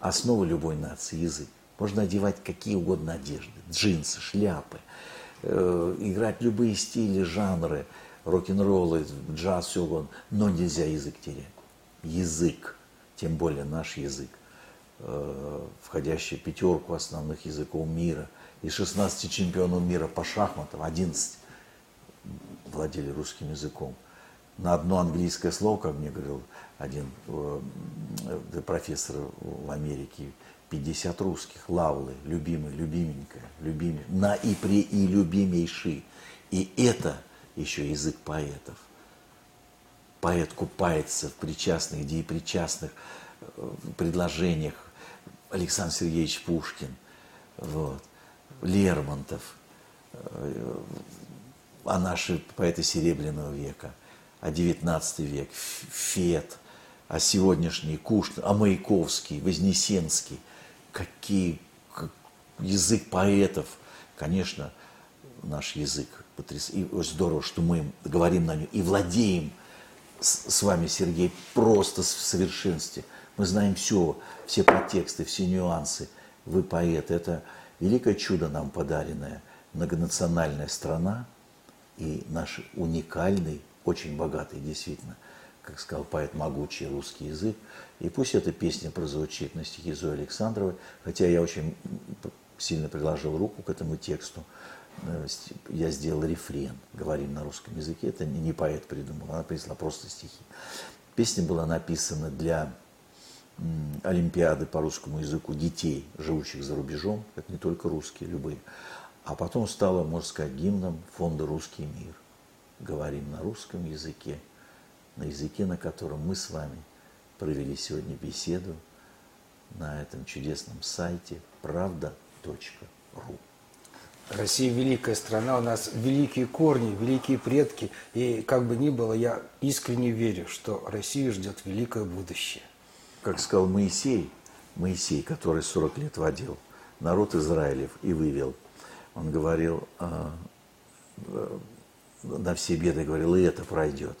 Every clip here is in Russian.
Основа любой нации – язык. Можно одевать какие угодно одежды, джинсы, шляпы, э, играть любые стили, жанры, рок-н-роллы, джаз, все угодно, но нельзя язык терять. Язык, тем более наш язык, э, входящий в пятерку основных языков мира, из 16 чемпионов мира по шахматам 11 владели русским языком. На одно английское слово, как мне говорил один э, профессор в Америке, 50 русских, лавлы, любимый, любименькая, любимый, на и при и любимейший. И это еще язык поэтов. Поэт купается в причастных, где и причастных э, предложениях. Александр Сергеевич Пушкин, вот, Лермонтов, э, а наши поэты Серебряного века, а 19 век, Фет, а сегодняшний Кушнер, а Маяковский, Вознесенский – какие, как, язык поэтов, конечно, наш язык потрясающий. И здорово, что мы говорим на нем и владеем с, с вами, Сергей, просто в совершенстве. Мы знаем все, все подтексты, все нюансы. Вы поэт. Это великое чудо нам подаренное. Многонациональная страна и наш уникальный, очень богатый, действительно, как сказал поэт, могучий русский язык. И пусть эта песня прозвучит на стихи Зои Александровой, хотя я очень сильно приложил руку к этому тексту. Э, я сделал рефрен, говорим на русском языке. Это не поэт придумал, она принесла просто стихи. Песня была написана для Олимпиады по русскому языку детей, живущих за рубежом. Это не только русские, любые. А потом стала, можно сказать, гимном фонда «Русский мир». Говорим на русском языке – на языке, на котором мы с вами провели сегодня беседу на этом чудесном сайте правда.ру. Россия великая страна, у нас великие корни, великие предки. И как бы ни было, я искренне верю, что Россию ждет великое будущее. Как сказал Моисей, Моисей, который 40 лет водил народ Израилев и вывел, он говорил, э, э, на все беды говорил, и это пройдет.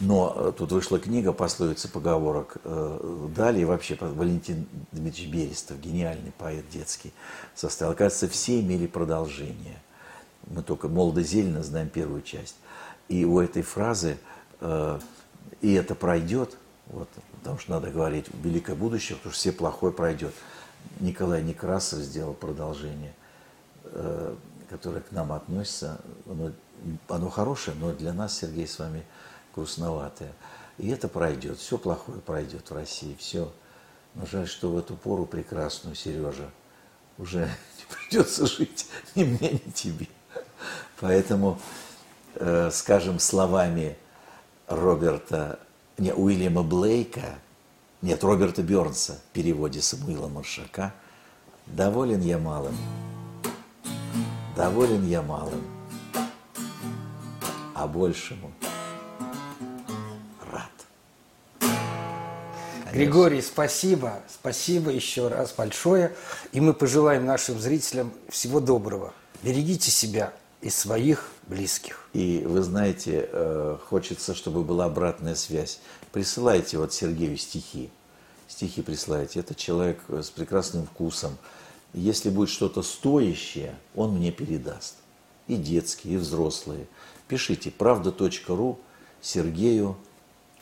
Но э, тут вышла книга пословицы поговорок. Э, далее вообще Валентин Дмитриевич Берестов, гениальный поэт детский, составил. Оказывается, все имели продолжение. Мы только молодо-зелено знаем первую часть. И у этой фразы э, «и это пройдет», вот, потому что надо говорить «великое будущее», потому что все плохое пройдет. Николай Некрасов сделал продолжение, которое к нам относится. Оно, оно хорошее, но для нас, Сергей, с вами – грустноватое. И это пройдет, все плохое пройдет в России, все. Но жаль, что в эту пору прекрасную, Сережа, уже не придется жить ни мне, ни тебе. Поэтому, э, скажем, словами Роберта, не, Уильяма Блейка, нет, Роберта Бернса в переводе Самуила Маршака, доволен я малым, доволен я малым, а большему – Григорий, спасибо, спасибо еще раз большое. И мы пожелаем нашим зрителям всего доброго. Берегите себя и своих близких. И вы знаете, э, хочется, чтобы была обратная связь. Присылайте вот Сергею стихи. Стихи присылайте. Это человек с прекрасным вкусом. Если будет что-то стоящее, он мне передаст. И детские, и взрослые. Пишите правда.ру Сергею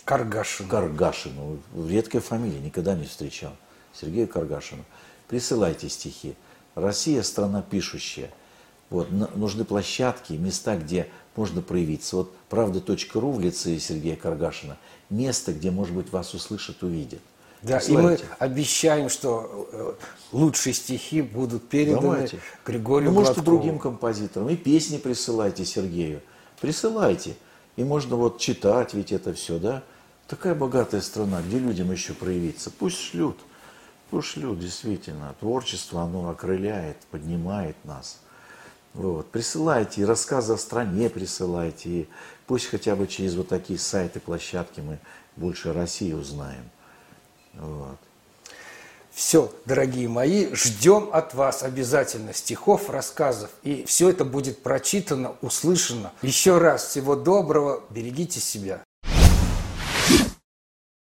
Каргашину. Каргашину. Редкая фамилия, никогда не встречал. Сергею Каргашину. Присылайте стихи. Россия – страна пишущая. Вот, нужны площадки, места, где можно проявиться. Вот правда.ру в лице Сергея Каргашина – место, где, может быть, вас услышат, увидят. Да, и мы обещаем, что э, лучшие стихи будут переданы Давайте. Григорию ну, может, и другим композиторам. И песни присылайте Сергею. Присылайте. И можно вот читать ведь это все, да? Такая богатая страна, где людям еще проявиться? Пусть шлют, пусть шлют, действительно. Творчество, оно окрыляет, поднимает нас. Вот. Присылайте, и рассказы о стране присылайте, и пусть хотя бы через вот такие сайты, площадки мы больше России узнаем. Вот. Все, дорогие мои, ждем от вас обязательно стихов, рассказов. И все это будет прочитано, услышано. Еще раз всего доброго, берегите себя.